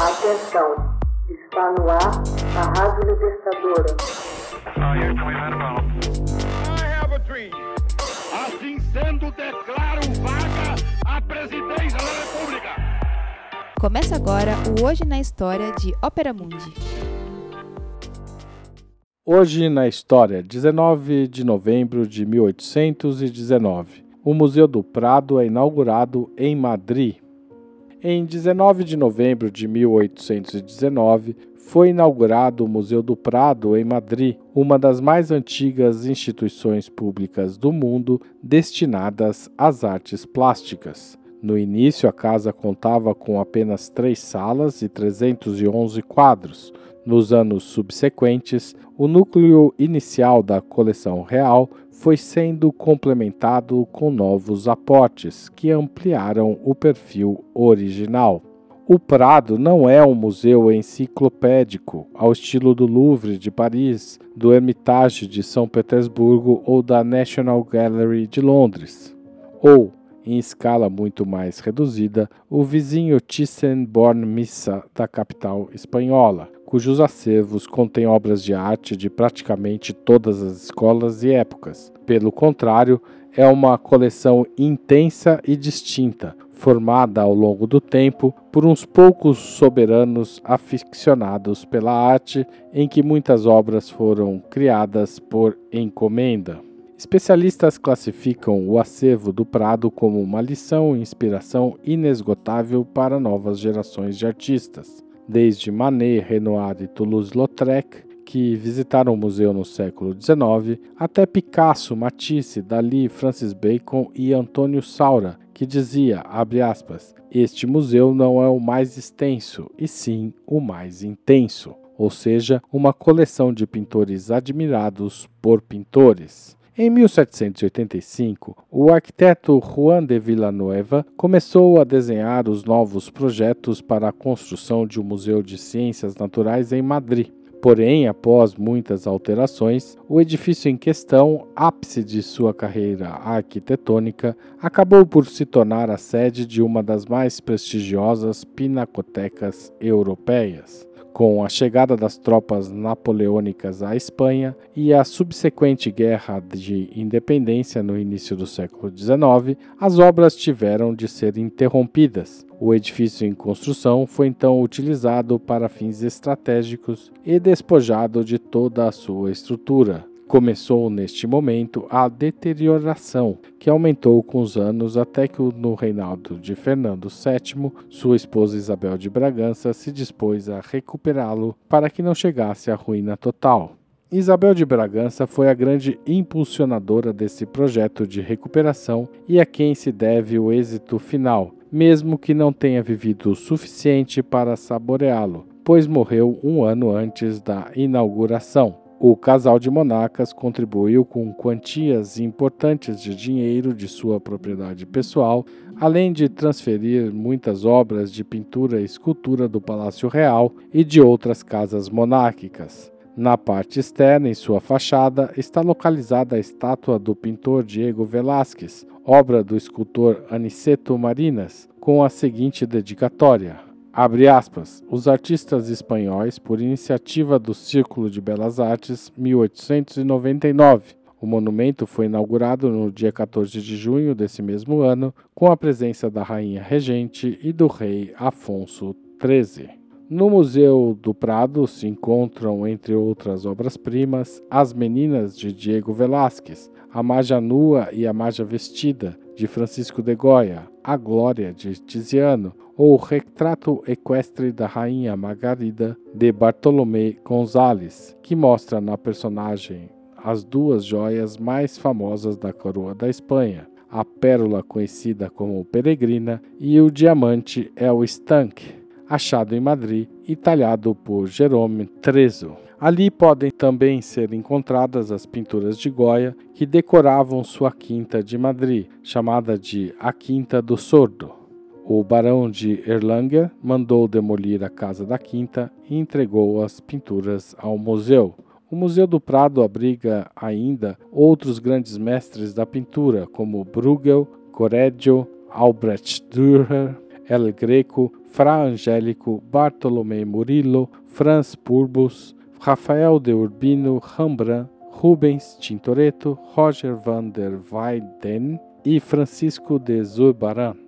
Atenção, está no ar a Rádio Libertadora. Assim sendo, declaro vaga a presidência da República. Começa agora o Hoje na História de Ópera Mundi. Hoje na História, 19 de novembro de 1819. O Museu do Prado é inaugurado em Madrid. Em 19 de novembro de 1819, foi inaugurado o Museu do Prado em Madrid, uma das mais antigas instituições públicas do mundo destinadas às artes plásticas. No início, a casa contava com apenas três salas e 311 quadros. Nos anos subsequentes, o núcleo inicial da coleção real foi sendo complementado com novos aportes que ampliaram o perfil original. O Prado não é um museu enciclopédico, ao estilo do Louvre de Paris, do Hermitage de São Petersburgo ou da National Gallery de Londres. Ou, em escala muito mais reduzida, o vizinho Thyssen-Bornemisza da capital espanhola, cujos acervos contêm obras de arte de praticamente todas as escolas e épocas. Pelo contrário, é uma coleção intensa e distinta, formada ao longo do tempo por uns poucos soberanos aficionados pela arte, em que muitas obras foram criadas por encomenda. Especialistas classificam o acervo do Prado como uma lição e inspiração inesgotável para novas gerações de artistas desde Manet, Renoir e Toulouse-Lautrec, que visitaram o museu no século XIX, até Picasso, Matisse, Dali, Francis Bacon e Antônio Saura, que dizia, aspas, este museu não é o mais extenso, e sim o mais intenso, ou seja, uma coleção de pintores admirados por pintores. Em 1785, o arquiteto Juan de Villanueva começou a desenhar os novos projetos para a construção de um museu de ciências naturais em Madrid. Porém, após muitas alterações, o edifício em questão, ápice de sua carreira arquitetônica, acabou por se tornar a sede de uma das mais prestigiosas pinacotecas europeias. Com a chegada das tropas napoleônicas à Espanha e a subsequente Guerra de Independência no início do século XIX, as obras tiveram de ser interrompidas. O edifício em construção foi então utilizado para fins estratégicos e despojado de toda a sua estrutura, Começou neste momento a deterioração, que aumentou com os anos até que no reinado de Fernando VII, sua esposa Isabel de Bragança se dispôs a recuperá-lo para que não chegasse à ruína total. Isabel de Bragança foi a grande impulsionadora desse projeto de recuperação e a quem se deve o êxito final, mesmo que não tenha vivido o suficiente para saboreá-lo, pois morreu um ano antes da inauguração. O casal de monarcas contribuiu com quantias importantes de dinheiro de sua propriedade pessoal, além de transferir muitas obras de pintura e escultura do Palácio Real e de outras casas monárquicas. Na parte externa, em sua fachada, está localizada a estátua do pintor Diego Velázquez, obra do escultor Aniceto Marinas, com a seguinte dedicatória: Abre aspas, os artistas espanhóis, por iniciativa do Círculo de Belas Artes, 1899. O monumento foi inaugurado no dia 14 de junho desse mesmo ano, com a presença da rainha regente e do rei Afonso XIII. No Museu do Prado se encontram, entre outras obras-primas, As Meninas de Diego Velázquez, A Maja Nua e a Maja Vestida, de Francisco de Goya, A Glória, de Tiziano, ou Retrato Equestre da Rainha Margarida de Bartolomé Gonzalez, que mostra na personagem as duas joias mais famosas da coroa da Espanha, a pérola conhecida como peregrina e o diamante El Estanque, achado em Madrid e talhado por Jerome Trezo. Ali podem também ser encontradas as pinturas de Goya que decoravam sua quinta de Madrid, chamada de A Quinta do Sordo. O barão de Erlanger mandou demolir a casa da quinta e entregou as pinturas ao museu. O Museu do Prado abriga ainda outros grandes mestres da pintura, como Bruegel, Correggio, Albrecht Dürer, El Greco, Fra Angélico, Bartolomé Murillo, Franz Purbus, Rafael de Urbino, Rembrandt, Rubens Tintoretto, Roger van der Weyden e Francisco de Zurbaran.